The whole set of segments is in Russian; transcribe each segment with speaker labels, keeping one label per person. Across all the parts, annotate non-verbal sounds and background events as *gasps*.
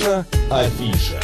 Speaker 1: Наша афиша.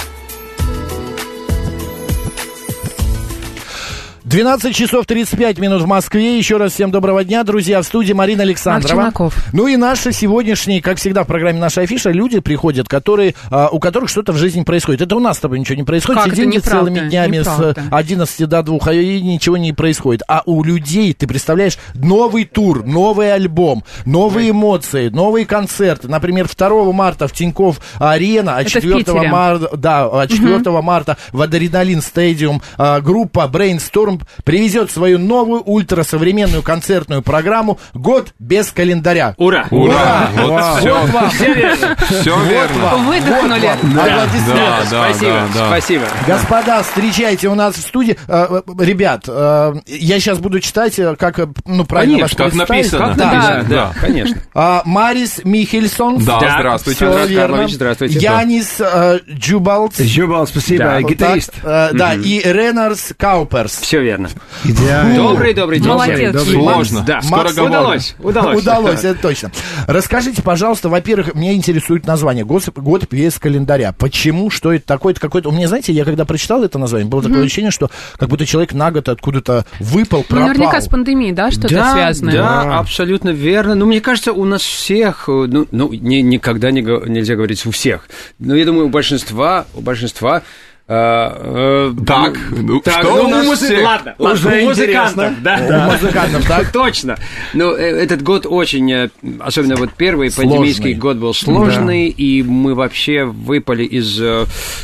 Speaker 2: 12 часов 35 минут в Москве. Еще раз всем доброго дня, друзья. В студии Марина Александрова.
Speaker 3: Марк.
Speaker 2: Ну и наши сегодняшние, как всегда в программе «Наша афиша», люди приходят, которые, а, у которых что-то в жизни происходит. Это у нас с тобой ничего не происходит.
Speaker 3: Как?
Speaker 2: Сидим целыми днями
Speaker 3: неправда.
Speaker 2: с 11 до 2, а и ничего не происходит. А у людей, ты представляешь, новый тур, новый альбом, новые эмоции, новые концерты. Например, 2 марта в Тиньков Арена, а
Speaker 3: Это в
Speaker 2: 4
Speaker 3: Питере.
Speaker 2: марта, да, а 4 марта в Адреналин Стадиум а, группа Brainstorm привезет свою новую ультрасовременную концертную программу «Год без календаря».
Speaker 4: Ура!
Speaker 2: Ура!
Speaker 5: Вот
Speaker 2: Вот
Speaker 5: всё.
Speaker 2: вам.
Speaker 4: Все верно.
Speaker 5: Все верно.
Speaker 3: Выдохнули.
Speaker 2: Аплодисменты.
Speaker 5: Да, да,
Speaker 4: спасибо,
Speaker 5: да, да.
Speaker 4: спасибо.
Speaker 2: Господа, встречайте у нас в студии. Э, э, Ребят, э, я сейчас буду читать, как, ну, правильно
Speaker 5: Конечно,
Speaker 2: вас
Speaker 5: как написано.
Speaker 4: Как
Speaker 2: Да.
Speaker 4: написано?
Speaker 5: Да.
Speaker 4: Да, конечно.
Speaker 2: А, Марис Михельсон.
Speaker 5: Да, здравствуйте.
Speaker 2: Всё
Speaker 4: Андрей. Карлович, здравствуйте.
Speaker 2: Янис э, Джубалц.
Speaker 6: Жубал, спасибо,
Speaker 4: Да.
Speaker 2: Вот
Speaker 6: гитарист.
Speaker 2: так, э, Да, и Ренарс Кауперс.
Speaker 4: Все верно.
Speaker 6: Идеально.
Speaker 4: Добрый, добрый день.
Speaker 3: Молодец.
Speaker 6: Добрый.
Speaker 5: Сложно.
Speaker 4: Да,
Speaker 5: Скоро
Speaker 2: Макс,
Speaker 4: удалось, удалось.
Speaker 2: Удалось, это точно. Расскажите, пожалуйста, во-первых, меня интересует название. Год, год без календаря. Почему? Что это такое? Это какой-то... У меня, знаете, я когда прочитал это название, было такое ощущение, что как будто человек на год откуда-то выпал,
Speaker 3: Ну,
Speaker 2: пропал.
Speaker 3: наверняка с пандемией, да, что-то
Speaker 4: да,
Speaker 3: связанное?
Speaker 4: Да, абсолютно верно. Ну, мне кажется, у нас всех, э, ну, ну не, никогда не, нельзя говорить у всех. Но я думаю, у большинства, у большинства э, э,
Speaker 5: Так, ну,
Speaker 4: так,
Speaker 5: что
Speaker 4: ну,
Speaker 5: у нас
Speaker 4: музы-
Speaker 5: всех?
Speaker 4: Ладно, ладно,
Speaker 6: Уже
Speaker 4: у музыкантов,
Speaker 6: интересно.
Speaker 4: да.
Speaker 2: У музыкантов, так? *laughs*
Speaker 4: Точно. Но э, этот год очень, э, особенно вот первый
Speaker 2: Сложный.
Speaker 4: пандемийский год был сложный, и мы вообще выпали из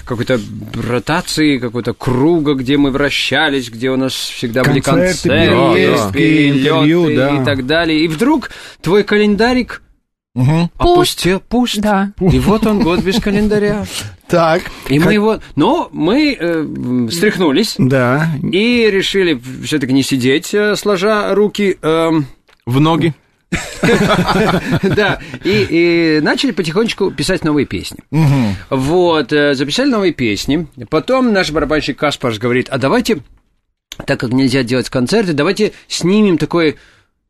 Speaker 4: какой-то ротации, какого-то круга, где мы вращались, где у нас всегда были
Speaker 6: Концерты,
Speaker 4: концерты,
Speaker 6: поездки,
Speaker 4: перелеты
Speaker 6: интервью, да.
Speaker 4: и так далее. И вдруг твой календарик
Speaker 2: Мгм.
Speaker 4: опустел, пуст.
Speaker 3: Да.
Speaker 4: И вот он год без календаря. *laughs*
Speaker 2: Так.
Speaker 4: И мы его... Но мы э, м, встряхнулись
Speaker 6: Да.
Speaker 4: и решили все-таки не сидеть, э, сложа руки... эм,
Speaker 5: В ноги. *laughs*
Speaker 4: Да, и, и начали потихонечку писать новые песни. Вот, э, записали новые песни. Потом наш барабанщик Каспарс говорит, а давайте, так как нельзя делать концерты, давайте снимем такой...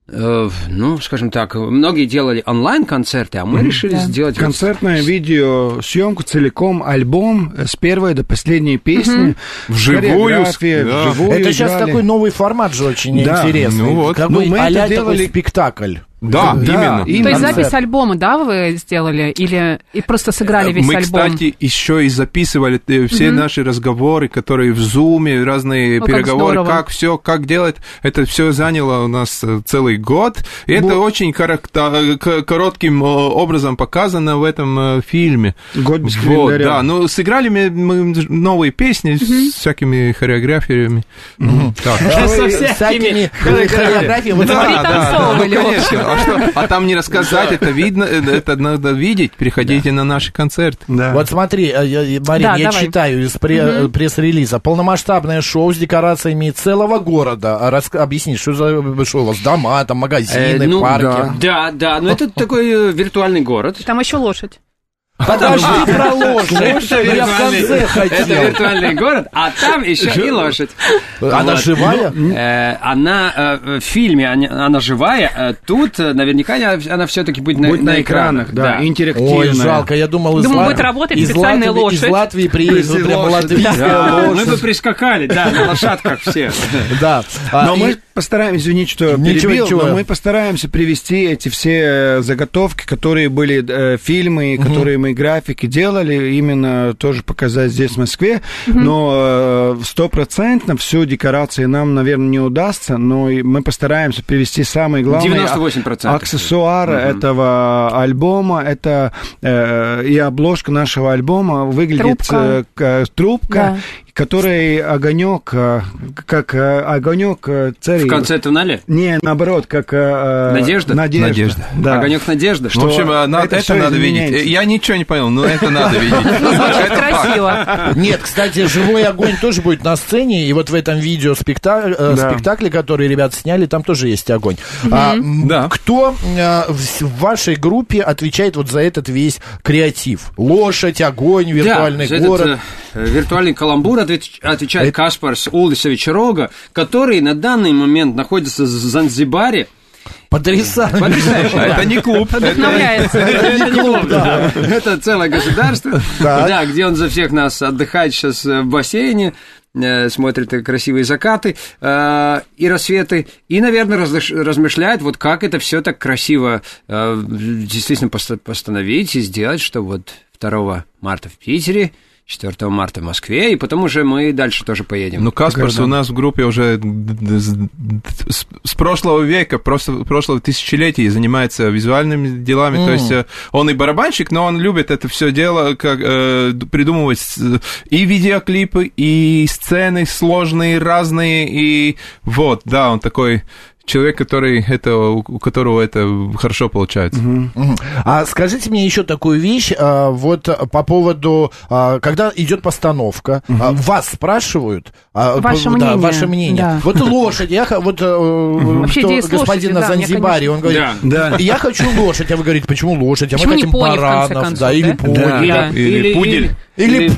Speaker 4: э, ну, скажем так, многие делали онлайн-концерты, а мы решили сделать... вот
Speaker 6: Концертное видео, съемку целиком, альбом с первой до последней песни.
Speaker 5: Вживую,
Speaker 6: Хореография,
Speaker 5: да.
Speaker 6: вживую
Speaker 2: Это сейчас
Speaker 6: играли.
Speaker 2: такой новый формат же очень
Speaker 6: Да,
Speaker 2: интересный.
Speaker 5: ну вот.
Speaker 2: Какой
Speaker 6: Ну, мы это
Speaker 2: а-ля такой
Speaker 6: делали-
Speaker 2: спектакль.
Speaker 5: Да,
Speaker 6: Да,
Speaker 5: именно.
Speaker 6: именно.
Speaker 3: То есть запись альбома, да, вы сделали? Или и просто сыграли весь
Speaker 5: Мы,
Speaker 3: альбом?
Speaker 5: кстати, еще и записывали э, все наши разговоры, которые в зуме, разные
Speaker 3: О, как
Speaker 5: переговоры,
Speaker 3: здорово.
Speaker 5: как все, как делать. Это все заняло у нас э, целый год. И это очень коротким э, образом показано в этом э, фильме.
Speaker 6: Год без
Speaker 5: Вот,
Speaker 6: календаря.
Speaker 5: да, ну сыграли мы, мы новые песни с всякими хореографиями. Так.
Speaker 4: Со
Speaker 2: всякими хореографиями. Вот
Speaker 5: Да, да, да, ну, конечно. А, что? *laughs* А там не рассказать, это видно, э, это надо видеть. Приходите на наши концерты.
Speaker 6: Да.
Speaker 2: Вот смотри, э, Марин,
Speaker 3: Да,
Speaker 2: я
Speaker 3: давай.
Speaker 2: читаю из пре- э, пресс-релиза. Полномасштабное шоу с декорациями целого города. А рас- Объясни, что за шоу у вас? Дома, там магазины,
Speaker 4: Э, ну,
Speaker 2: парки.
Speaker 6: да.
Speaker 4: Да, да, но это такой виртуальный город.
Speaker 3: Там еще лошадь.
Speaker 2: Подожди про лошадь.
Speaker 4: Это
Speaker 2: Я в конце
Speaker 4: Это
Speaker 2: хотел.
Speaker 4: виртуальный город, а там еще и лошадь.
Speaker 2: Она живая?
Speaker 4: Э, Она э, в фильме, она живая, э, тут наверняка она, все-таки будет на,
Speaker 6: экранах, да, интерактивная.
Speaker 2: Ой, жалко, я думал, из
Speaker 3: Думаю, будет работать специальная
Speaker 2: Латвии- Из
Speaker 3: лошадь.
Speaker 2: Латвии приедет прям латвийская
Speaker 4: Да, мы бы
Speaker 2: лошадь.
Speaker 4: прискакали, да, на лошадках все.
Speaker 2: Да. А,
Speaker 6: Но
Speaker 2: и-
Speaker 6: мы постараемся, извините, что
Speaker 2: Ничего,
Speaker 6: перебил,
Speaker 2: ничего.
Speaker 6: но мы постараемся привести эти все э, заготовки, которые были э, фильмы, которые мы графики делали, именно тоже показать здесь, в Москве. Но э, стопроцентно всю декорацию нам, наверное, не удастся, но мы постараемся привести самые главные
Speaker 4: 98%.
Speaker 6: аксессуары этого альбома. Это э, и обложка нашего альбома выглядит
Speaker 3: Трубка.
Speaker 6: э, к- трубка,
Speaker 3: Да.
Speaker 6: Который огонек, э, как э, огонек э, царей.
Speaker 4: В конце туннеля?
Speaker 6: Не, наоборот, как...
Speaker 4: Надежда?
Speaker 6: Надежда.
Speaker 5: Надежда.
Speaker 6: Да.
Speaker 4: Огонек надежды.
Speaker 5: В общем,
Speaker 6: Что
Speaker 5: на-
Speaker 6: это
Speaker 5: это, надо видеть.
Speaker 6: изменяется.
Speaker 5: Я ничего не понял, но это надо *laughs* видеть.
Speaker 3: Звучит
Speaker 5: Это
Speaker 3: красиво.
Speaker 2: Нет, кстати, живой огонь тоже будет на сцене, и вот в этом видео спектакле, который ребята сняли, там тоже есть огонь. А. Кто в вашей группе отвечает вот за этот весь креатив? Лошадь, огонь, виртуальный город.
Speaker 4: Виртуальный каламбур отвечает Каспарс Улисович Рога, который на данный момент находится в Занзибаре
Speaker 2: Потрясающе.
Speaker 4: Потрясающе.
Speaker 5: А Это не клуб. это-
Speaker 3: Вдохновляется.
Speaker 4: Это не клуб, да. Это целое государство, да, где он за всех нас отдыхает сейчас в бассейне, э, смотрит красивые закаты э, и рассветы, и, наверное, разлиш- размышляет, вот как это все так красиво э, действительно поста- постановить и сделать, что вот 2 марта в Питере, 4 марта в Москве, и потом уже мы дальше тоже поедем.
Speaker 5: Ну, Каспарс у нас в группе уже с- с, с прошлого века, просто прошлого тысячелетия занимается визуальными делами. То есть э, он и барабанщик, но он любит это все дело, как э, придумывать и видеоклипы, и сцены сложные, разные, и вот, да, он такой человек, который это, у которого это хорошо получается.
Speaker 2: Мгм. А скажите мне еще такую вещь, а, вот по поводу, а, когда идет постановка, а, вас спрашивают, а,
Speaker 3: Ваше
Speaker 2: да,
Speaker 3: мнение,
Speaker 2: ваше мнение.
Speaker 3: да.
Speaker 2: Вот лошадь, я вот э, что
Speaker 3: идея с
Speaker 2: господин на
Speaker 3: да,
Speaker 2: Занзибаре, он говорит,
Speaker 4: Да.
Speaker 6: Да.
Speaker 2: я хочу лошадь, а вы говорите, почему лошадь, а
Speaker 3: Почему
Speaker 2: мы хотим
Speaker 3: пони,
Speaker 2: баранов,
Speaker 3: концов,
Speaker 2: да, или пони,
Speaker 6: Да.
Speaker 2: да.
Speaker 5: Или пудель.
Speaker 2: Или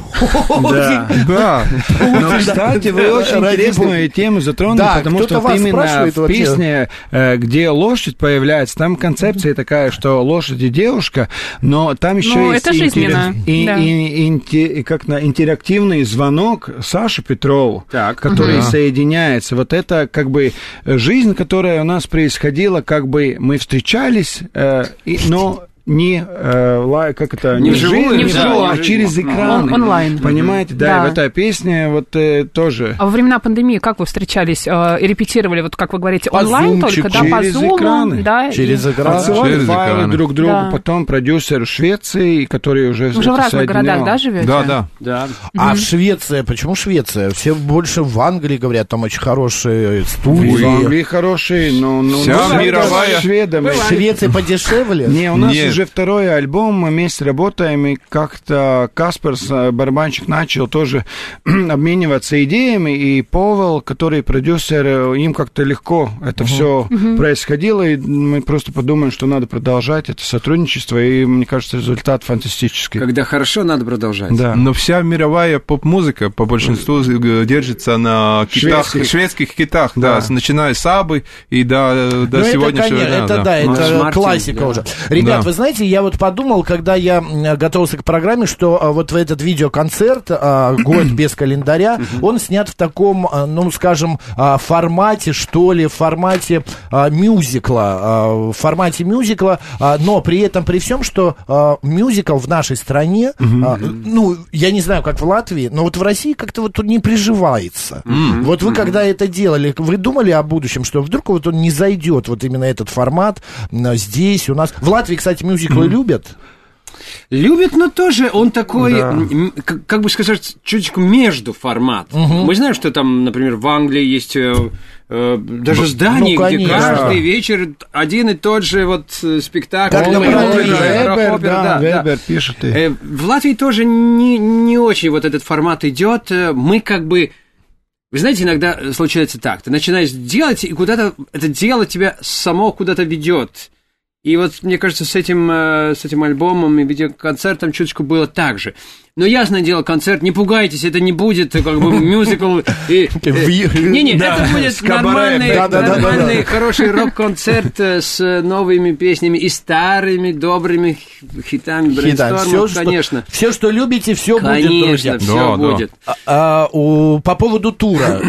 Speaker 6: Да.
Speaker 5: Да.
Speaker 6: Но, кстати, вы очень интересную тему затронули,
Speaker 2: Да,
Speaker 6: потому что вот именно в песне, э, где лошадь появляется, там концепция такая, что лошадь и девушка, но там еще
Speaker 3: Ну,
Speaker 6: есть интерес- и-
Speaker 3: да.
Speaker 6: и- инте- и как на интерактивный звонок Саше Петрову,
Speaker 4: Так.
Speaker 6: который соединяется. Вот это как бы жизнь, которая у нас происходила, как бы мы встречались, э, и- но не, э, как это,
Speaker 4: Не
Speaker 6: в
Speaker 4: вживую,
Speaker 3: не
Speaker 6: не
Speaker 3: вживую.
Speaker 6: вживую, а через экран.
Speaker 3: Он- онлайн.
Speaker 6: Понимаете, да,
Speaker 3: Да.
Speaker 6: и вот эта песня вот э, тоже.
Speaker 3: А во времена пандемии как вы встречались э, и репетировали, вот как вы говорите,
Speaker 2: По
Speaker 3: онлайн
Speaker 2: зумчику,
Speaker 3: только, да, по
Speaker 6: через
Speaker 3: зуму,
Speaker 6: экраны.
Speaker 3: да? и-
Speaker 2: через экран.
Speaker 6: Отсылали
Speaker 5: через
Speaker 6: файлы
Speaker 5: экраны.
Speaker 6: друг другу,
Speaker 3: Да.
Speaker 6: потом продюсер в Швеции, который уже...
Speaker 3: Уже в разных городах,
Speaker 6: соединял.
Speaker 3: да, живете?
Speaker 5: Да, да.
Speaker 4: Да.
Speaker 2: А в Швеция, почему Швеция? Все больше в Англии говорят, там очень хорошие
Speaker 6: В
Speaker 2: студии.
Speaker 6: Англии хорошие, но... но
Speaker 5: Вся
Speaker 6: но
Speaker 5: мировая-
Speaker 6: шведами.
Speaker 2: В Швеции подешевле?
Speaker 6: Не, у нас
Speaker 5: Нет.
Speaker 6: Уже второй альбом, мы вместе работаем, и как-то Касперс, э, барабанщик, начал тоже *clears throat* обмениваться идеями, и Повел, который продюсер, э, им как-то легко это все происходило, и мы просто подумали, что надо продолжать это сотрудничество, и мне кажется, результат фантастический.
Speaker 4: Когда хорошо, надо продолжать.
Speaker 6: Да.
Speaker 5: Но вся мировая поп-музыка по большинству держится на китах,
Speaker 6: Шведских.
Speaker 5: шведских китах, да,
Speaker 6: Да.
Speaker 5: начиная с Абы и до, до
Speaker 2: Ну, это,
Speaker 5: сегодняшнего
Speaker 2: конечно,
Speaker 5: дня.
Speaker 2: это да,
Speaker 5: да.
Speaker 2: это
Speaker 4: Мартин,
Speaker 2: классика
Speaker 4: да.
Speaker 2: уже. Ребят,
Speaker 5: Да.
Speaker 2: вы знаете, я вот подумал, когда я готовился к программе, что а, вот в этот видеоконцерт а, «Год *clears throat* без календаря», он снят в таком, а, ну, скажем, формате, что ли, формате мюзикла, в формате мюзикла, но при этом, при всем, что мюзикл в нашей стране, ну, я не знаю, как в Латвии, но вот в России как-то вот тут не приживается. Вот вы когда это делали, вы думали о будущем, что вдруг вот он не зайдет, вот именно этот формат здесь у нас. В Латвии, кстати, мюзиклы любят.
Speaker 4: Любит, но тоже он такой,
Speaker 6: Да.
Speaker 4: как, как бы сказать, чуточку между формат. Мы знаем, что там, например, в Англии есть э, э, даже здания, где
Speaker 2: конечно.
Speaker 4: каждый вечер один и тот же вот э, спектакль.
Speaker 2: Как
Speaker 6: Вебер, да,
Speaker 4: да.
Speaker 6: Пишет. и-
Speaker 4: Э, В Латвии тоже не, не очень вот этот формат идет. Э, Мы как бы... Вы знаете, иногда случается так. Ты начинаешь делать, и куда-то это дело тебя само куда-то ведет. И вот, мне кажется, с этим, э, с этим альбомом и видеоконцертом чуточку было так же. Но ясное дело, концерт, не пугайтесь, это не будет как бы мюзикл. и, *laughs* э, Не-не, это будет нормальный, хороший рок-концерт э, с новыми песнями и старыми, добрыми хитами,
Speaker 2: что,
Speaker 4: конечно.
Speaker 2: все, что любите, все будет, друзья.
Speaker 4: Конечно, все будет.
Speaker 2: А, а, по поводу тура,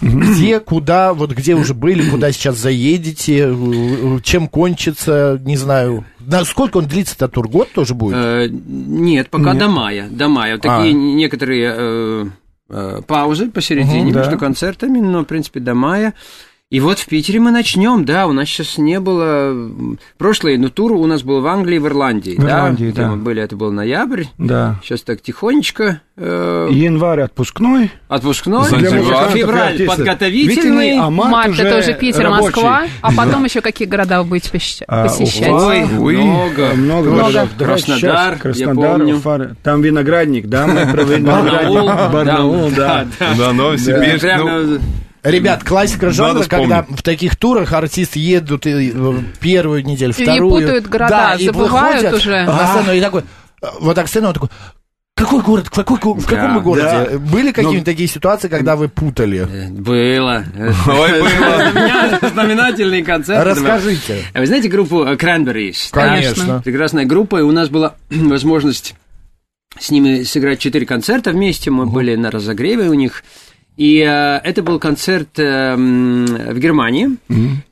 Speaker 2: где, куда, вот где уже были, куда сейчас заедете, чем кончится, не знаю. На сколько он длится-то тур? Год тоже будет?
Speaker 4: Э, Нет, пока до мая. До мая. Вот
Speaker 2: А.
Speaker 4: такие некоторые э, э, паузы посередине
Speaker 6: да.
Speaker 4: между концертами, но, в принципе, до мая. И вот в Питере мы начнем, да, у нас сейчас не было... Прошлый, ну, тур у нас был в Англии и в Ирландии,
Speaker 6: В Ирландии,
Speaker 4: где
Speaker 6: да.
Speaker 4: мы были, это был ноябрь.
Speaker 6: Да.
Speaker 4: Сейчас так тихонечко. э,
Speaker 6: Январь отпускной.
Speaker 4: отпускной,
Speaker 5: Занзибар.
Speaker 4: Февраль подготовительный.
Speaker 6: А март,
Speaker 3: Март
Speaker 6: уже
Speaker 3: это уже Питер,
Speaker 6: рабочий.
Speaker 3: Москва, а потом еще какие города вы будете посещ-
Speaker 6: А,
Speaker 3: посещать?
Speaker 6: Уфа.
Speaker 4: Ой, много.
Speaker 6: Много,
Speaker 3: Много.
Speaker 4: Краснодар.
Speaker 6: Краснодар,
Speaker 4: я помню.
Speaker 6: Уфа. Там виноградник, да, мы про виноградник. Барнаул, да.
Speaker 5: Да, Новосибирск, ну,
Speaker 2: Ребят, классика жанра,
Speaker 5: Надо
Speaker 2: когда
Speaker 5: вспомнить.
Speaker 2: в таких турах артисты едут и, э, первую неделю,
Speaker 3: И
Speaker 2: вторую.
Speaker 3: путают города,
Speaker 2: да, и
Speaker 3: забывают
Speaker 2: выходят
Speaker 3: уже.
Speaker 2: на сцену и такой, э, вот так сцена, он такой, какой город? В, какой, в каком
Speaker 4: Да,
Speaker 2: городе?
Speaker 6: да.
Speaker 2: Были какие-нибудь такие ситуации, когда вы путали?
Speaker 4: Э, Было.
Speaker 5: Ой, было. *laughs*
Speaker 4: Знамена- Знаменательный концерт.
Speaker 2: Расскажите.
Speaker 4: А Вы знаете группу Cranberries?
Speaker 2: Конечно.
Speaker 4: Прекрасная группа, и у нас была *clears throat* возможность с ними сыграть четыре концерта вместе. Мы были на разогреве у них. И э, это был концерт э, в Германии.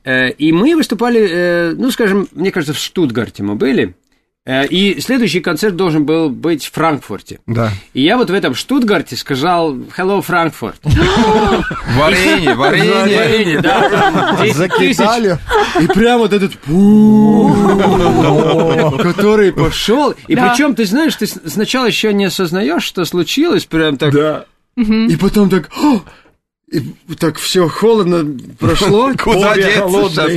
Speaker 4: Э, и мы выступали, э, ну, скажем, мне кажется, в Штутгарте мы были. Э, и следующий концерт должен был быть в Франкфурте.
Speaker 6: Да.
Speaker 4: И я вот в этом Штутгарте сказал «Hello, Франкфурт». *gasps*
Speaker 5: Варенье, варенье. *laughs*
Speaker 4: Варенье, да, прям 10 *laughs* тысяч.
Speaker 2: Закидали.
Speaker 4: И прям вот этот *laughs* который пошел. И причем, ты знаешь, ты сначала еще не осознаешь, что случилось, прям так. И потом так. «О!» И так все холодно прошло. *laughs*
Speaker 5: Куда деться?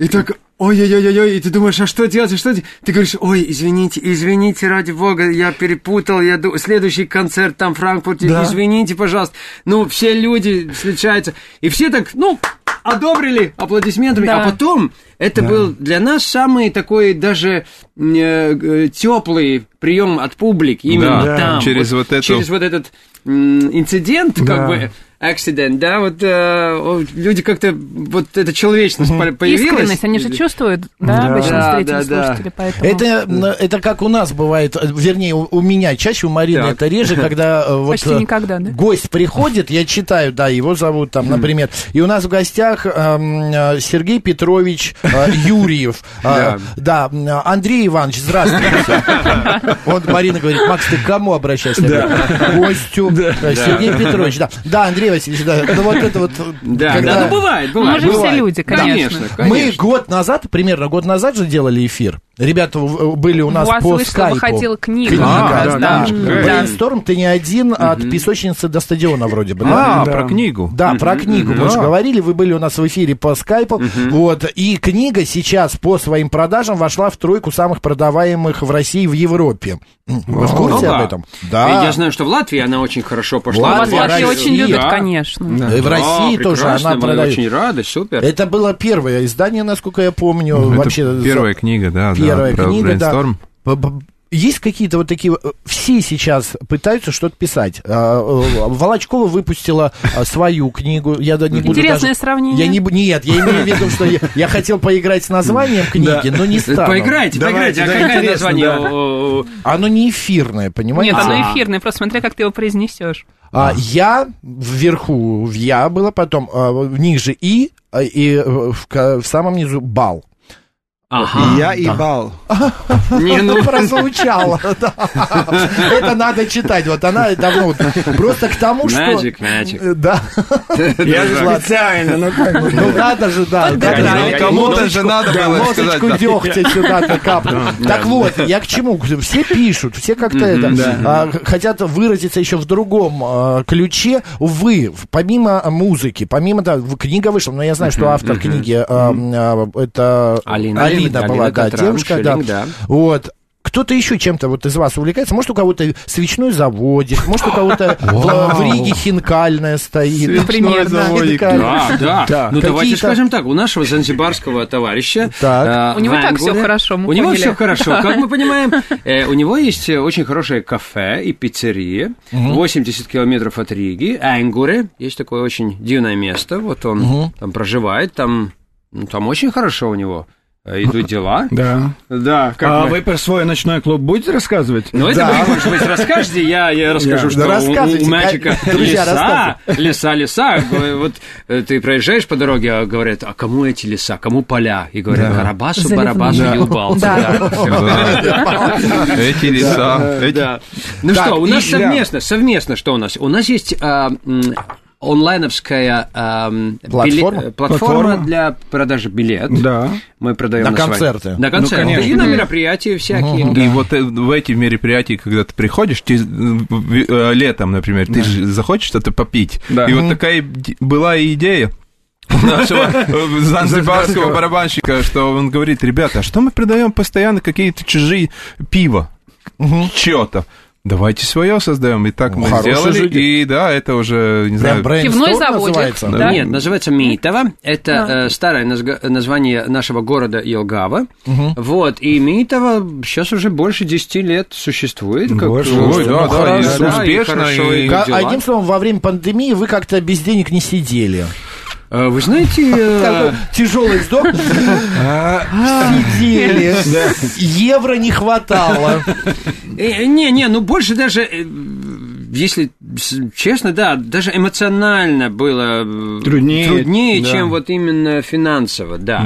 Speaker 4: И так, ой-ой-ой-ой, и ты думаешь, а что делать, а что делать? Ты говоришь, ой, извините, извините, ради бога, я перепутал, я ду- следующий концерт там в Франкфурте,
Speaker 6: Да.
Speaker 4: извините, пожалуйста. Ну, все люди встречаются, и все так, ну, одобрили аплодисментами,
Speaker 3: Да.
Speaker 4: а потом это был для нас самый такой даже теплый прием от публики именно
Speaker 5: Да,
Speaker 4: там.
Speaker 5: через вот эту-
Speaker 4: через вот этот инцидент,
Speaker 6: Да.
Speaker 4: как бы, accident, да, вот э, люди как-то, вот эта человечность по- появилась.
Speaker 3: Искренность, они же чувствуют, да,
Speaker 6: Да.
Speaker 3: обычно
Speaker 4: Да,
Speaker 3: зрители,
Speaker 4: да, да.
Speaker 3: поэтому...
Speaker 2: Это, м, это как у нас бывает, э, вернее, у, у меня чаще, у Марины
Speaker 4: Так.
Speaker 2: это реже, когда э, *laughs* вот
Speaker 3: Почти
Speaker 2: э,
Speaker 3: никогда, да?
Speaker 2: гость приходит, я читаю, да, его зовут там, например, и у нас в гостях эм, э, Сергей Петрович э, Юрьев, *laughs* Э, да, м, Андрей Иванович, здравствуйте. *laughs* Вот Марина говорит, Макс, ты к кому обращаешься? Гостю. Э, Сергей Петрович, да. Да, Андрей Васильевич, да, ну вот это вот...
Speaker 4: Да,
Speaker 2: когда-
Speaker 4: да, ну бывает, бывает.
Speaker 3: мы же все люди, конечно.
Speaker 2: Мы
Speaker 4: конечно.
Speaker 2: год назад, примерно год назад же делали эфир. Ребята в- были у нас
Speaker 3: У вас
Speaker 2: по
Speaker 3: вышла,
Speaker 2: скайпу.
Speaker 3: выходила книга.
Speaker 2: Книга,
Speaker 3: раз,
Speaker 2: да.
Speaker 3: да. Да.
Speaker 2: Брейнсторм, ты не один, от песочницы до стадиона вроде бы, да?
Speaker 5: А,
Speaker 6: Да.
Speaker 5: про книгу.
Speaker 2: Да, про книгу мы
Speaker 5: Да.
Speaker 2: же говорили, вы были у нас в эфире по скайпу, вот, и книга сейчас по своим продажам вошла в тройку самых продаваемых в России и в Европе. Вы в курсе
Speaker 4: Ну да.
Speaker 2: об этом? Да.
Speaker 4: Я знаю, что в Латвии она очень хорошо пошла.
Speaker 3: Вас
Speaker 2: Латвия,
Speaker 3: Латвию
Speaker 2: Россия.
Speaker 3: очень любят,
Speaker 4: Да.
Speaker 3: конечно.
Speaker 2: И в
Speaker 4: Да,
Speaker 2: России тоже
Speaker 4: прекрасно,
Speaker 2: она продает.
Speaker 4: очень рады, супер.
Speaker 2: Это было первое издание, насколько я помню,
Speaker 5: Это
Speaker 2: вообще.
Speaker 5: первая книга, да, да,
Speaker 2: Первая
Speaker 5: про
Speaker 2: книга, да.
Speaker 5: Brainstorm.
Speaker 2: Б- б- Есть какие-то вот такие... э, Все сейчас пытаются что-то писать. А, э, Волочкова выпустила а, свою книгу. Я да, не буду
Speaker 3: Интересное
Speaker 2: даже-
Speaker 3: сравнение.
Speaker 2: Я не, нет, я имею в виду, что я, я хотел поиграть с названием книги, но не стану.
Speaker 4: Поиграйте,
Speaker 6: Давайте,
Speaker 4: поиграйте. А
Speaker 6: да,
Speaker 4: какое
Speaker 6: интересно,
Speaker 4: название?
Speaker 6: да.
Speaker 2: Оно не эфирное, понимаете?
Speaker 3: Нет, оно
Speaker 4: А.
Speaker 3: эфирное, просто смотри, как ты его произнесешь.
Speaker 2: А, я вверху, в я было, потом а, ниже и, а, и в, в самом низу бал.
Speaker 4: Ага.
Speaker 6: И я и бал. *laughs*
Speaker 4: Не, ну,
Speaker 2: прозвучало. да. Это надо читать. Вот она давно просто к тому, что...
Speaker 4: Magic, magic.
Speaker 2: Э, Да. *laughs*
Speaker 6: Я же специально, ну как бы.
Speaker 2: Ну надо же, да. да, да.
Speaker 5: Кому-то же надо было сказать. Да.
Speaker 2: дегтя сюда-то капнуть. Так вот, я к чему? Все пишут, все как-то это а, хотят выразиться еще в другом а, ключе. Вы, помимо музыки, помимо, да, книга вышла, но я знаю, что автор книги а, это
Speaker 4: Алина.
Speaker 2: Алина была,
Speaker 4: Алина
Speaker 2: да,
Speaker 4: Катран,
Speaker 2: девушка, да.
Speaker 4: Шеллинг, да.
Speaker 2: Вот. Кто-то еще чем-то вот из вас увлекается? Может, у кого-то свечной заводик, может, у кого-то в, в Риге хинкальная стоит.
Speaker 3: Например, да.
Speaker 2: Такая-
Speaker 4: Да, да.
Speaker 6: Да.
Speaker 4: Ну, давайте скажем так, у нашего занзибарского товарища...
Speaker 2: Так.
Speaker 4: э,
Speaker 3: У него так
Speaker 4: Энгуре-
Speaker 3: хорошо, мы
Speaker 4: У него все хорошо. Как мы понимаем, э, у него есть э, очень хорошее кафе и пиццерия, 80 километров от Риги, Энгуре. Есть такое очень дивное место, вот он там проживает, там, ну, там очень хорошо у него э, идут дела. *laughs*
Speaker 6: Да.
Speaker 4: Да, как
Speaker 6: А
Speaker 4: мы-
Speaker 6: вы про свой ночной клуб будете рассказывать?
Speaker 4: Ну, это вы, может быть, расскажете, я, я расскажу,
Speaker 2: Да,
Speaker 4: что у-
Speaker 2: рассказывайте,
Speaker 4: у, мальчика леса, леса, леса. Вот э, ты проезжаешь по дороге, а говорят, а кому эти леса, кому поля? И говорят, Карабасу. Барабасу,
Speaker 3: Да. Да.
Speaker 5: Да. Эти леса, эти...
Speaker 4: Да. Ну что, у нас
Speaker 2: и-
Speaker 4: совместно, совместно что у нас? У нас есть а, онлайновская ам,
Speaker 2: Платформа?
Speaker 4: биле- платформа
Speaker 6: Платформа.
Speaker 4: для продажи билет.
Speaker 6: Да.
Speaker 4: Мы продаем
Speaker 2: На
Speaker 4: свои-
Speaker 2: концерты.
Speaker 4: На концерты.
Speaker 6: конечно.
Speaker 4: И на мероприятия всякие.
Speaker 5: И вот э, в эти мероприятия, когда ты приходишь, ты, э, э, летом, например, ты же захочешь что-то попить.
Speaker 6: Да.
Speaker 5: И вот такая была идея *laughs* нашего занзибарского барабанщика, что он говорит, ребята, а что мы продаем постоянно какие-то чужие пиво? Чьё-то. Давайте свое создаем. И так мы
Speaker 2: Хорошая
Speaker 5: сделали.
Speaker 2: же.
Speaker 5: И да, это уже, не знаю...
Speaker 2: Прям
Speaker 3: Пивной
Speaker 2: брейнсторм
Speaker 3: заводик,
Speaker 2: называется?
Speaker 3: да?
Speaker 4: Нет, называется Митово. Это э, старое назга- название нашего города Елгава. Вот, и Митово сейчас уже больше 10 лет существует. как,
Speaker 6: Больше.
Speaker 5: Ой, да,
Speaker 2: Ну,
Speaker 5: да, и
Speaker 2: хорошо.
Speaker 5: успешно,
Speaker 4: хорошо
Speaker 5: и-
Speaker 4: идут
Speaker 2: Ка-
Speaker 4: дела.
Speaker 2: Одним словом, во время пандемии вы как-то без денег не сидели.
Speaker 4: Э, Вы знаете, э,
Speaker 2: Тяжелый вздох. *laughs* Сидели. Евро не хватало.
Speaker 4: э, не, не, ну больше даже, э, если честно, да, даже эмоционально было э,
Speaker 6: Труднее,
Speaker 4: труднее
Speaker 6: да.
Speaker 4: чем вот именно финансово, да.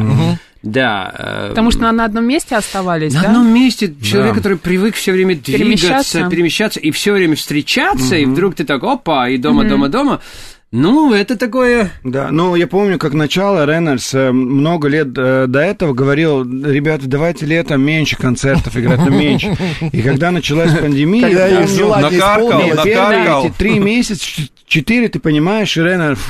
Speaker 4: Да. э,
Speaker 3: Потому что на одном месте оставались,
Speaker 4: На
Speaker 3: да?
Speaker 4: одном месте человек, который привык все время двигаться,
Speaker 3: Перемещаться.
Speaker 4: перемещаться, и все время встречаться, и вдруг ты так, опа, и дома, дома, дома. Ну, это такое...
Speaker 6: Да, ну я помню, как начало Рейнольдс э, много лет э, до этого говорил, ребята, давайте летом меньше концертов играть, но меньше. И когда началась *laughs* пандемия,
Speaker 2: Когда
Speaker 6: помню,
Speaker 2: желание
Speaker 5: накаркал, накаркал.
Speaker 6: эти три месяца, четыре, ты понимаешь, и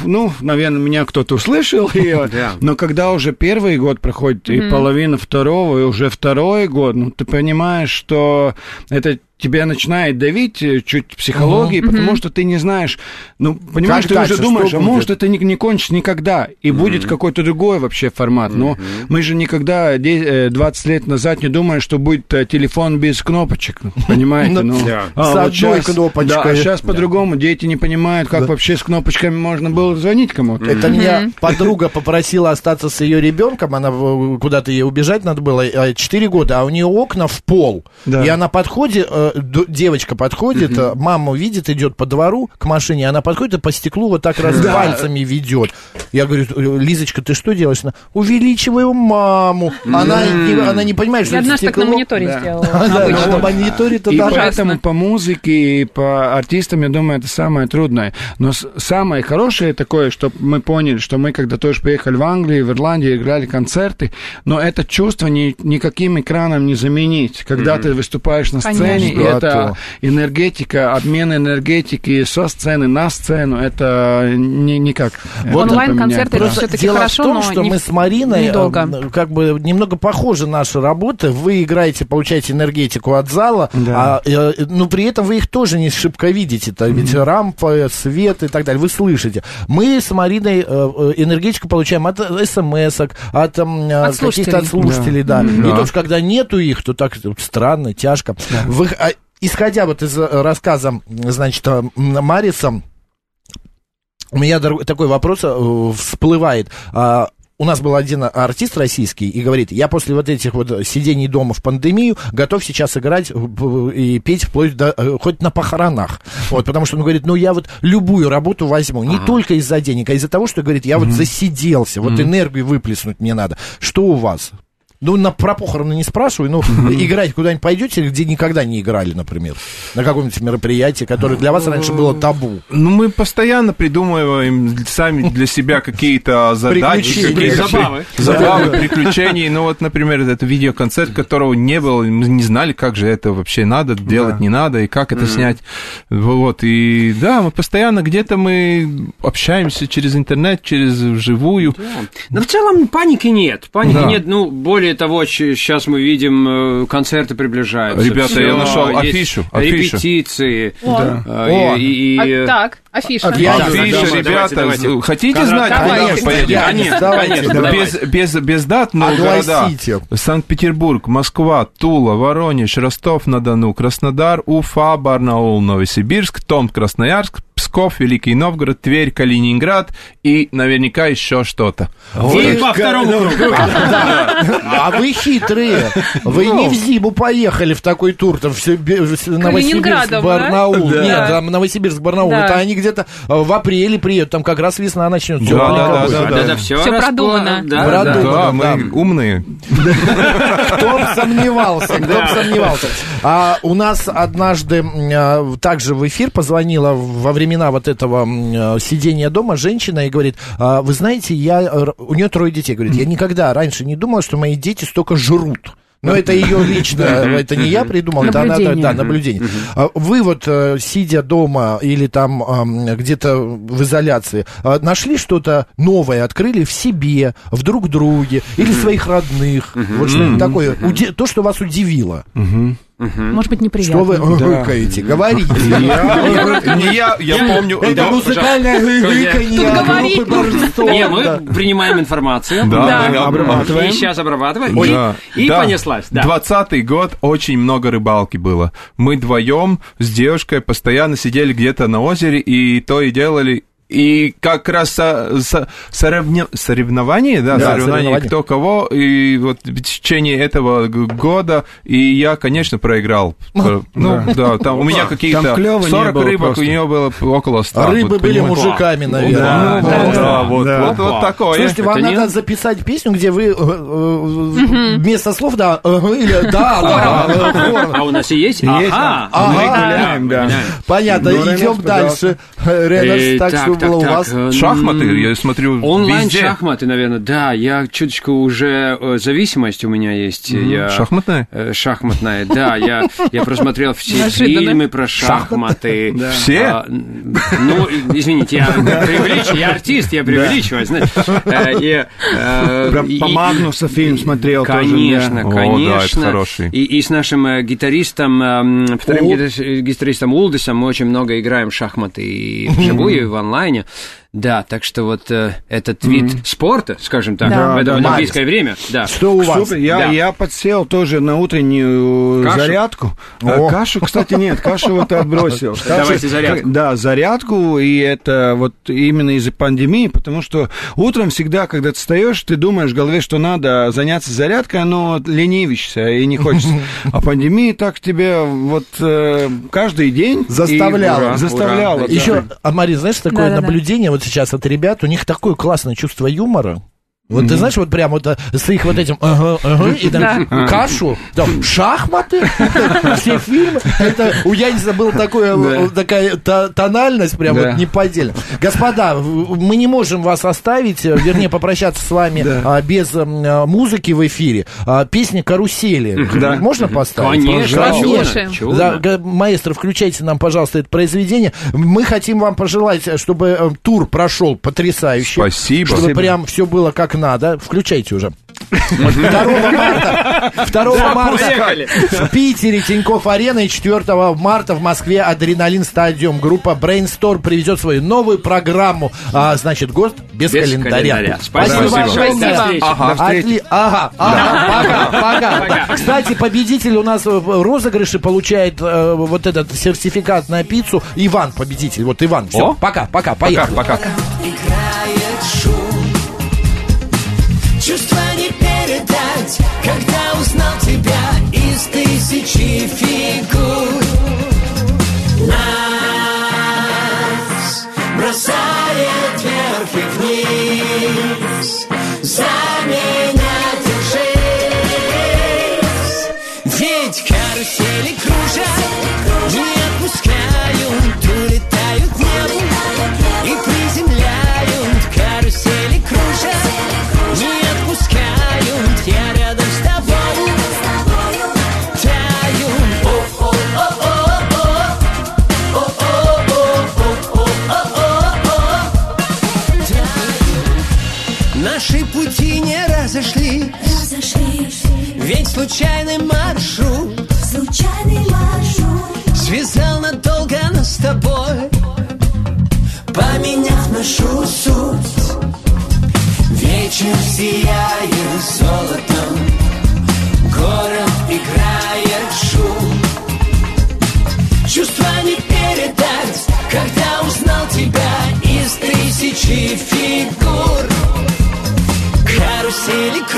Speaker 6: ну, наверное, меня кто-то услышал, и, *laughs* но когда уже первый год проходит, и половина второго, и уже второй год, ну, ты понимаешь, что это тебя начинает давить э, чуть психологии, потому что ты не знаешь, ну, понимаешь,
Speaker 2: Как
Speaker 6: ты
Speaker 2: дальше,
Speaker 6: уже думаешь, а может это не, не кончится никогда, и будет какой-то другой вообще формат. Но мы же никогда де- э, 20 лет назад не думали, что будет э, телефон без кнопочек, *laughs* понимаете?
Speaker 2: Ну,
Speaker 6: Ну,
Speaker 4: да.
Speaker 6: а
Speaker 2: С одной кнопочкой.
Speaker 6: Да, а сейчас по-другому дети не понимают, как вообще с кнопочками можно было звонить кому-то.
Speaker 2: Это меня подруга попросила остаться с ее ребенком, она куда-то ей убежать надо было, 4 года, а у нее окна в пол. И она подходит, девочка подходит, э, мама видит, идет по двору к машине, она подходит и по стеклу вот так раз пальцами ведет. Я говорю, Лизочка, ты что делаешь? Она, увеличиваю маму. Она, не, она не понимает, что
Speaker 3: Я
Speaker 2: это
Speaker 3: однажды так на
Speaker 2: стекло.
Speaker 3: мониторе
Speaker 6: Да.
Speaker 3: сделала. *laughs*
Speaker 2: Да, на мониторе-то
Speaker 6: И
Speaker 2: да.
Speaker 6: поэтому по музыке и по артистам, я думаю, это самое трудное. Но самое хорошее такое, что мы поняли, что мы когда тоже приехали в Англию, в Ирландию, играли концерты, но это чувство ни, никаким экраном не заменить. Когда ты выступаешь на сцене,
Speaker 3: Конечно.
Speaker 6: И
Speaker 2: Да,
Speaker 6: это
Speaker 2: то.
Speaker 6: энергетика, обмен энергетики со сцены на сцену, это ни, никак. не
Speaker 3: Онлайн-концерты
Speaker 2: Просто
Speaker 3: всё-таки
Speaker 2: дело
Speaker 3: хорошо,
Speaker 2: в том,
Speaker 3: но
Speaker 2: что
Speaker 3: не-
Speaker 2: мы с Мариной
Speaker 3: недолго.
Speaker 2: э, как бы немного похожи наши работы. Вы играете, получаете энергетику от зала,
Speaker 6: Да.
Speaker 2: а, э, ну при этом вы их тоже не шибко видите. -то, ведь рампа, свет и так далее. Вы слышите. Мы с Мариной э, энергетику получаем от смс от,
Speaker 3: От
Speaker 2: каких-то от
Speaker 3: слушателей.
Speaker 2: слушателей, да. И то, что когда нету их, то так странно, тяжко. Вы, а, исходя вот из э, рассказа, значит, э, Мариса, у меня такой вопрос э, всплывает. А, у нас был один артист российский и говорит, я после вот этих вот сидений дома в пандемию готов сейчас играть и петь вплоть до, хоть на похоронах. Вот, потому что он говорит, ну я вот любую работу возьму, не только из-за денег, а из-за того, что, говорит, я вот засиделся, вот энергию выплеснуть мне надо. Что у вас? Ну, на, про похороны не спрашиваю, ну, играть куда-нибудь пойдете, где никогда не играли, например, на каком-нибудь мероприятии, которое для вас раньше было табу.
Speaker 5: Ну, мы постоянно придумываем сами для себя какие-то задачи, какие-то
Speaker 4: Забавы.
Speaker 5: забавы, приключения. Ну, вот, например, это видеоконцерт, которого не было, мы не знали, как же это вообще надо делать, не надо, и как это снять. Вот, и да, мы постоянно где-то мы общаемся через интернет, через вживую.
Speaker 4: Но в целом паники нет. Паники нет. Ну, более того, сейчас мы видим, э, концерты приближаются.
Speaker 5: Ребята,
Speaker 4: Всё,
Speaker 5: я нашел афишу, афишу.
Speaker 4: Репетиции.
Speaker 3: О.
Speaker 4: Э,
Speaker 2: О.
Speaker 4: и- и-
Speaker 3: А, так, афиша.
Speaker 2: Я-
Speaker 4: Да,
Speaker 5: Афиша,
Speaker 4: давайте,
Speaker 5: ребята,
Speaker 4: давайте, давайте.
Speaker 5: хотите
Speaker 4: Конрад,
Speaker 5: знать,
Speaker 3: давайте.
Speaker 5: куда мы поедем?
Speaker 2: Я-
Speaker 4: Конечно,
Speaker 2: давайте,
Speaker 4: конечно,
Speaker 2: давайте.
Speaker 5: Без, без, без дат, но города.
Speaker 2: Огласите.
Speaker 5: Санкт-Петербург, Москва, Тула, Воронеж, Ростов-на-Дону, Краснодар, Уфа, Барнаул, Новосибирск, Том, Красноярск, Псков, Великий Новгород, Тверь, Калининград и наверняка еще что-то.
Speaker 4: И по второму кругу. *laughs*
Speaker 2: А вы хитрые. Вы не в зиму поехали в такой тур, там все Новосибирск? Барнаул. Нет, там Новосибирск, Барнаул. Это они где-то э, в апреле приедут, там как раз весна начнется.
Speaker 5: Да, да, да,
Speaker 4: все
Speaker 3: продумано.
Speaker 4: Да,
Speaker 5: мы умные.
Speaker 2: Кто б сомневался, кто б сомневался. А у нас однажды а, также в эфир позвонила во времена вот этого а, сидения дома женщина и говорит, «А, вы знаете, я, у нее трое детей, говорит, я никогда раньше не думала, что мои дети столько жрут. Но это ее лично, это не я придумал, это она, да, наблюдение. А Вы вот, э, сидя дома или там ам, где-то в изоляции, а, нашли что-то новое, открыли в себе, в друг друге или своих родных? Вот что-то такое, то, что вас удивило.
Speaker 3: Может быть,
Speaker 2: Что вы
Speaker 3: неприятно.
Speaker 2: гыкаете? Говорите.
Speaker 5: Не я, я *laughs* помню.
Speaker 2: Это
Speaker 5: да,
Speaker 2: музыкальное гыканье группы Барстоун.
Speaker 4: Не, мы
Speaker 2: Да.
Speaker 4: принимаем информацию.
Speaker 5: Да,
Speaker 3: Да.
Speaker 6: Обрабатываем.
Speaker 4: И сейчас обрабатываем.
Speaker 5: Да.
Speaker 4: И,
Speaker 5: Да.
Speaker 4: понеслась. Да.
Speaker 5: Двадцатый год очень много рыбалки было. Мы вдвоем с девушкой постоянно сидели где-то на озере и то и делали. И как раз со- со- соревне- соревнование, да,
Speaker 2: Да,
Speaker 5: соревнование,
Speaker 2: соревнование.
Speaker 5: кто кого, и вот в течение этого года, и я, конечно, проиграл. Ну, да, там у меня какие-то
Speaker 6: Там клёво не
Speaker 5: 40
Speaker 6: было
Speaker 5: рыбок, у нее было около 100.
Speaker 2: Рыбы были мужиками, наверное.
Speaker 5: да,
Speaker 6: да,
Speaker 5: вот, вот, такое.
Speaker 2: Слушайте, вам надо записать песню, где вы э, э, вместо слов да ага, или да, *laughs* э. *laughs*
Speaker 4: А у нас и есть?
Speaker 6: Есть,
Speaker 4: Ага.
Speaker 6: мы
Speaker 2: Ага.
Speaker 6: гуляем, да.
Speaker 2: Понятно,
Speaker 6: Ну,
Speaker 2: идем дальше. Ренат,
Speaker 4: Э,
Speaker 2: так что было у вас?
Speaker 4: э,
Speaker 5: Шахматы,
Speaker 4: м,
Speaker 5: я смотрю,
Speaker 4: Онлайн
Speaker 5: везде.
Speaker 4: шахматы, наверное, да. Я чуточку уже э, зависимость у меня есть. Я,
Speaker 5: Шахматная?
Speaker 4: э, шахматная, да. Я, я просмотрел все фильмы про шахматы.
Speaker 5: Все?
Speaker 4: А, ну, извините, я преувеличиваю, я артист, я преувеличиваю, знаете.
Speaker 6: По Магнуса фильм смотрел тоже.
Speaker 4: Конечно,
Speaker 5: О, да,
Speaker 4: конечно.
Speaker 5: хороший.
Speaker 4: И, и с нашим гитаристом, эм, вторым гитаристом Улдисом мы очень много играем в шахматы и *laughs* вживую, и в онлайне. Да, так что вот э, этот вид спорта, скажем так,
Speaker 3: Да.
Speaker 4: в это
Speaker 6: Да,
Speaker 4: олимпийское время, да.
Speaker 2: Что у вас?
Speaker 6: Я,
Speaker 4: Да.
Speaker 6: я подсел тоже на утреннюю
Speaker 4: Кашу?
Speaker 6: зарядку.
Speaker 2: О.
Speaker 6: А Кашу, кстати, нет, кашу вот отбросил. *laughs*
Speaker 4: Давайте зарядку.
Speaker 6: Да, зарядку, и это вот именно из-за пандемии, потому что утром всегда, когда ты встаешь, ты думаешь в голове, что надо заняться зарядкой, но ленивишься и не хочется. *laughs* А пандемия так тебя вот э, каждый день...
Speaker 2: Заставляла.
Speaker 6: Заставляла.
Speaker 2: Еще, а Мари, знаешь, такое наблюдение вот сейчас от ребят, у них такое классное чувство юмора. Вот ты знаешь, вот прям вот э, с их вот этим ага, ага, и там кашу, там шахматы, *laughs* все фильмы. Это у Яниса была такое, э, такая то- тональность прям
Speaker 6: Да.
Speaker 2: вот неподдельная. Господа, мы не можем вас оставить, э, вернее, попрощаться с вами а, без м, а, музыки в эфире. А, Песня «Карусели».
Speaker 6: Да.
Speaker 2: Можно поставить?
Speaker 4: Конечно.
Speaker 2: Да, маэстро, включайте нам, пожалуйста, это произведение. Мы хотим вам пожелать, чтобы тур прошел потрясающе.
Speaker 5: Спасибо.
Speaker 2: Чтобы прям все было как надо. Включайте уже. 2 *laughs* марта, 2 марта в Питере Тинькофф Арена и 4 марта в Москве Адреналин Стадиум. Группа Brainstorm привезет свою новую программу. А, значит, ГОСТ без,
Speaker 4: Без
Speaker 2: календаря.
Speaker 4: календаря.
Speaker 2: Спасибо
Speaker 4: Спасибо. встречи.
Speaker 5: Ага.
Speaker 2: Отли- Ага, ага, пока, пока.
Speaker 4: Пока.
Speaker 2: Кстати, победитель у нас в розыгрыше получает э, вот этот сертификат на пиццу. Иван победитель. Вот Иван. Все,
Speaker 5: О.
Speaker 2: пока, пока,
Speaker 5: Пока,
Speaker 2: поехали.
Speaker 5: пока.
Speaker 1: играет científicos.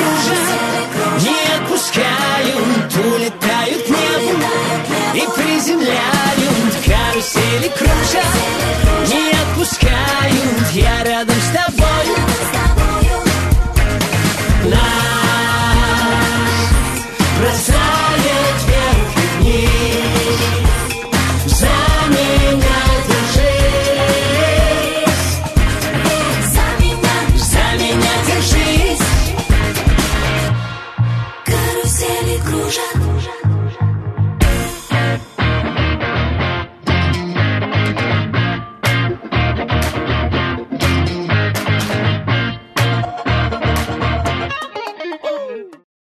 Speaker 1: кружат, не отпускают, улетают к небу и приземляют карусели кружат.